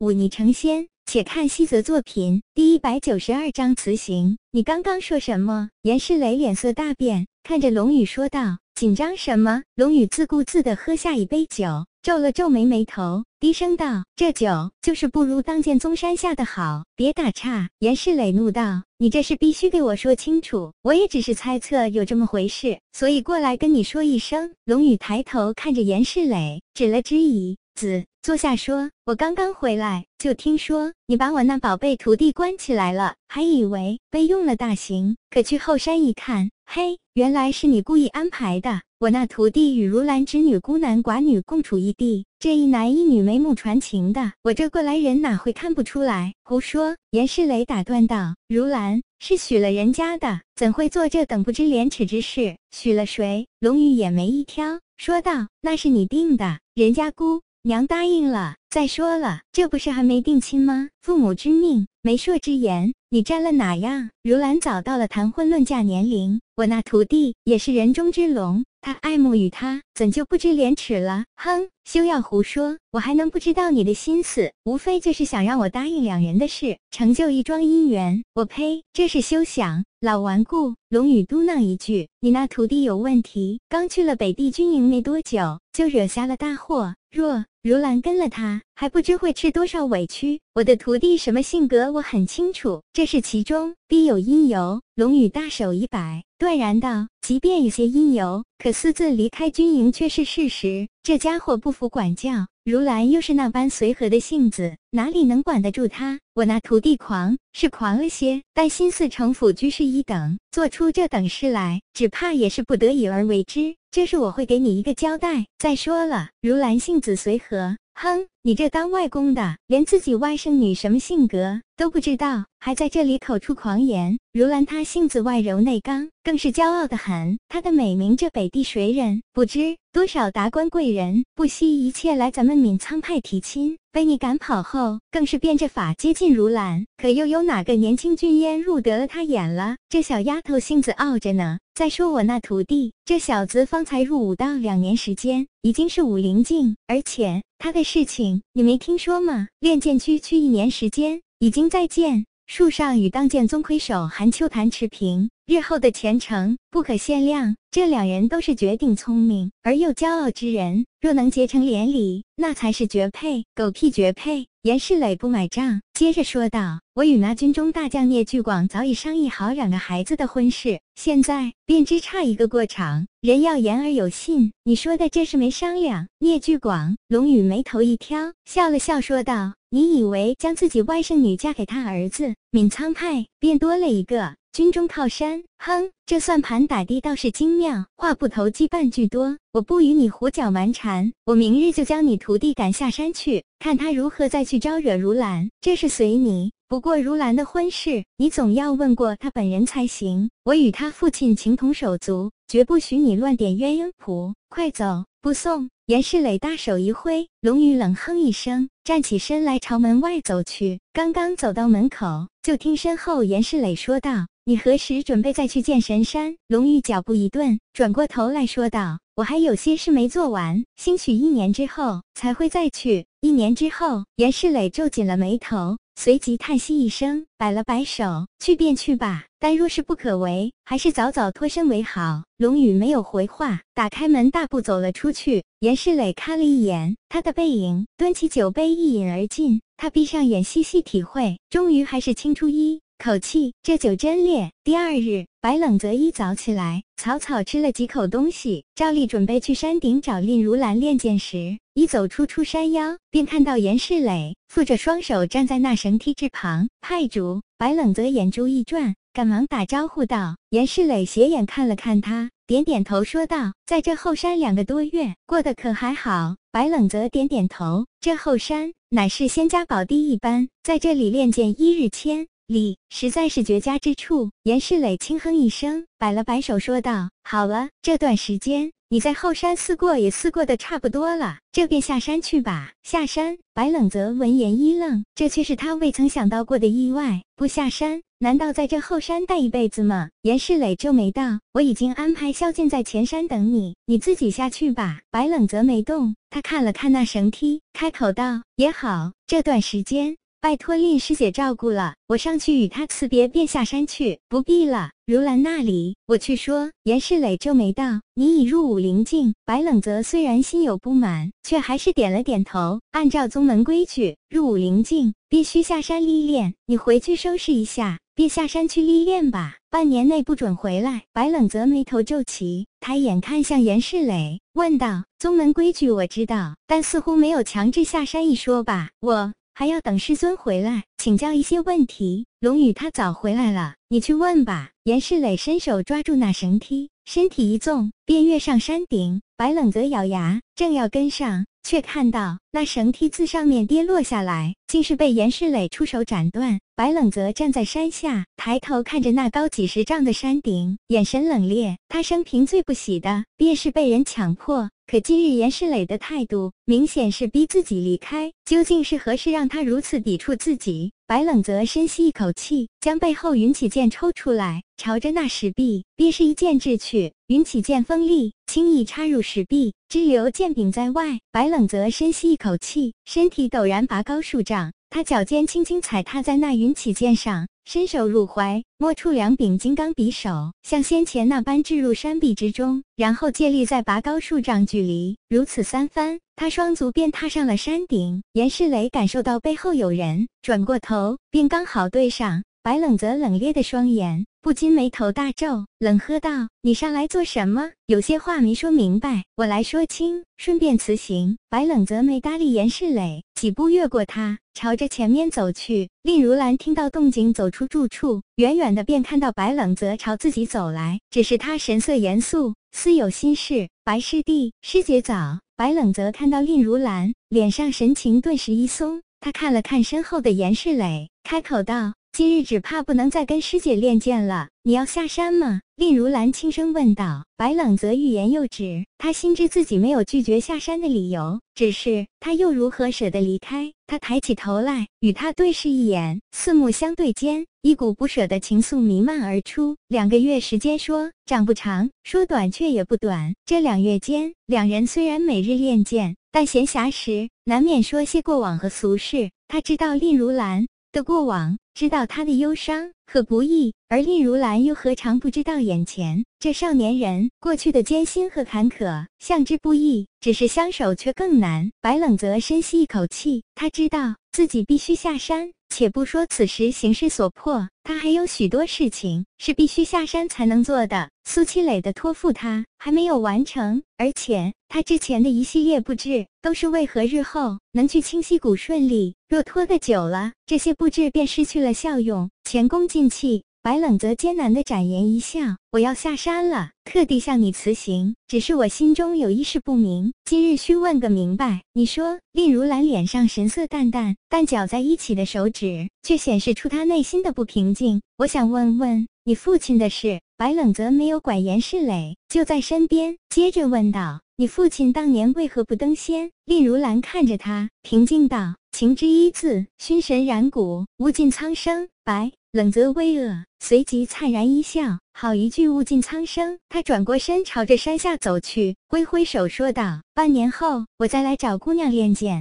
忤逆成仙。且看西泽作品第一百九十二章辞行。你刚刚说什么？严世磊脸色大变，看着龙宇说道：“紧张什么？”龙宇自顾自地喝下一杯酒，皱了皱眉眉头，低声道：“这酒就是不如当剑宗山下的好，别打岔。”严世磊怒道：“你这事必须给我说清楚，我也只是猜测有这么回事，所以过来跟你说一声。”龙宇抬头看着严世磊，指了指椅子。坐下说：“我刚刚回来，就听说你把我那宝贝徒弟关起来了，还以为被用了大刑。可去后山一看，嘿，原来是你故意安排的。我那徒弟与如兰之女孤男寡女共处一地，这一男一女眉目传情的，我这过来人哪会看不出来？胡说！”严世磊打断道：“如兰是许了人家的，怎会做这等不知廉耻之事？许了谁？”龙宇眼眉一挑，说道：“那是你定的，人家姑。”娘答应了。再说了，这不是还没定亲吗？父母之命，媒妁之言，你占了哪样？如兰早到了谈婚论嫁年龄，我那徒弟也是人中之龙，他爱慕于他，怎就不知廉耻了？哼，休要胡说！我还能不知道你的心思？无非就是想让我答应两人的事，成就一桩姻缘。我呸！这是休想！老顽固！龙宇嘟囔一句：“你那徒弟有问题，刚去了北地军营没多久，就惹下了大祸。若如兰跟了他，还不知会吃多少委屈。我的徒弟什么性格，我很清楚，这是其中必有因由。”龙宇大手一摆，断然道：“即便有些因由，可私自离开军营却是事实。这家伙不服管教。”如兰又是那般随和的性子，哪里能管得住他？我那徒弟狂是狂了些，但心思城府居士一等，做出这等事来，只怕也是不得已而为之。这是我会给你一个交代。再说了，如兰性子随和。哼，你这当外公的，连自己外甥女什么性格都不知道，还在这里口出狂言。如兰她性子外柔内刚，更是骄傲的很。她的美名这北地谁人不知？多少达官贵人不惜一切来咱们闵苍派提亲，被你赶跑后，更是变着法接近如兰。可又有哪个年轻俊烟入得了她眼了？这小丫头性子傲着呢。再说我那徒弟，这小子方才入伍到两年时间，已经是武灵境，而且他的事情你没听说吗？练剑区区一年时间，已经在建树上与当剑宗魁首韩秋潭持平。日后的前程不可限量。这两人都是绝顶聪明而又骄傲之人，若能结成连理，那才是绝配。狗屁绝配！严世磊不买账，接着说道：“我与那军中大将聂巨广早已商议好两个孩子的婚事，现在便只差一个过场。人要言而有信，你说的这事没商量。”聂巨广，龙宇眉头一挑，笑了笑说道：“你以为将自己外甥女嫁给他儿子，闵苍派便多了一个？”军中靠山，哼，这算盘打的倒是精妙。话不投机半句多，我不与你胡搅蛮缠。我明日就将你徒弟赶下山去，看他如何再去招惹如兰。这是随你。不过如兰的婚事，你总要问过他本人才行。我与他父亲情同手足，绝不许你乱点鸳鸯谱。快走，不送。严世磊大手一挥，龙宇冷哼一声，站起身来朝门外走去。刚刚走到门口，就听身后严世磊说道：“你何时准备再去见神山？”龙宇脚步一顿，转过头来说道：“我还有些事没做完，兴许一年之后才会再去。”一年之后，严世磊皱紧了眉头。随即叹息一声，摆了摆手：“去便去吧，但若是不可为，还是早早脱身为好。”龙宇没有回话，打开门，大步走了出去。严世磊看了一眼他的背影，端起酒杯一饮而尽。他闭上眼，细细体会，终于还是清出一口气，这酒真烈。第二日，白冷泽一早起来，草草吃了几口东西，照例准备去山顶找令如兰练剑时。一走出出山腰，便看到严世磊负着双手站在那绳梯之旁。派主白冷泽眼珠一转，赶忙打招呼道：“严世磊，斜眼看了看他，点点头说道：‘在这后山两个多月，过得可还好？’白冷泽点点头，这后山乃是仙家宝地一般，在这里练剑一日千里，实在是绝佳之处。”严世磊轻哼一声，摆了摆手说道：“好了，这段时间。”你在后山思过也思过的差不多了，这便下山去吧。下山。白冷泽闻言一愣，这却是他未曾想到过的意外。不下山，难道在这后山待一辈子吗？严世磊皱眉道：“我已经安排萧剑在前山等你，你自己下去吧。”白冷泽没动，他看了看那绳梯，开口道：“也好，这段时间。拜托令师姐照顾了，我上去与他辞别，便下山去。不必了，如兰那里我去说。严世磊皱眉道：“你已入武灵境。”白冷泽虽然心有不满，却还是点了点头。按照宗门规矩，入武灵境必须下山历练。你回去收拾一下，便下山去历练吧。半年内不准回来。白冷泽眉头皱起，抬眼看向严世磊，问道：“宗门规矩我知道，但似乎没有强制下山一说吧？我。”还要等师尊回来请教一些问题。龙宇他早回来了，你去问吧。严世磊伸手抓住那绳梯，身体一纵，便跃上山顶。白冷泽咬牙，正要跟上，却看到那绳梯自上面跌落下来，竟是被严世磊出手斩断。白冷泽站在山下，抬头看着那高几十丈的山顶，眼神冷冽。他生平最不喜的便是被人强迫。可今日严世磊的态度明显是逼自己离开，究竟是何事让他如此抵触自己？白冷泽深吸一口气，将背后云起剑抽出来，朝着那石壁便是一剑掷去。云起剑锋利，轻易插入石壁，只留剑柄在外。白冷泽深吸一口气，身体陡然拔高数丈，他脚尖轻轻踩踏在那云起剑上。伸手入怀，摸出两柄金刚匕首，像先前那般置入山壁之中，然后借力再拔高数丈距离，如此三番，他双足便踏上了山顶。严世磊感受到背后有人，转过头，便刚好对上。白冷泽冷冽的双眼，不禁眉头大皱，冷喝道：“你上来做什么？有些话没说明白，我来说清，顺便辞行。”白冷泽没搭理严世磊，几步越过他，朝着前面走去。令如兰听到动静，走出住处，远远的便看到白冷泽朝自己走来，只是他神色严肃，似有心事。白师弟，师姐早。白冷泽看到令如兰，脸上神情顿时一松，他看了看身后的严世磊，开口道。今日只怕不能再跟师姐练剑了，你要下山吗？令如兰轻声问道。白冷则欲言又止，他心知自己没有拒绝下山的理由，只是他又如何舍得离开？他抬起头来，与他对视一眼，四目相对间，一股不舍的情愫弥漫而出。两个月时间说长不长，说短却也不短。这两月间，两人虽然每日练剑，但闲暇时难免说些过往和俗事。他知道令如兰的过往。知道他的忧伤和不易，而令如兰又何尝不知道眼前这少年人过去的艰辛和坎坷，相知不易，只是相守却更难。白冷泽深吸一口气，他知道自己必须下山。且不说此时形势所迫，他还有许多事情是必须下山才能做的。苏七磊的托付他还没有完成，而且他之前的一系列布置都是为何日后能去清溪谷顺利。若拖得久了，这些布置便失去了效用，前功尽弃。白冷泽艰难地展颜一笑：“我要下山了，特地向你辞行。只是我心中有一事不明，今日需问个明白。你说。”令如兰脸上神色淡淡，但搅在一起的手指却显示出她内心的不平静。我想问问你父亲的事。白冷泽没有管严世磊，就在身边，接着问道：“你父亲当年为何不登仙？”令如兰看着他，平静道：“情之一字，熏神染骨，无尽苍生。”白。冷泽微愕，随即灿然一笑。好一句物尽苍生！他转过身，朝着山下走去，挥挥手说道：“半年后，我再来找姑娘练剑。”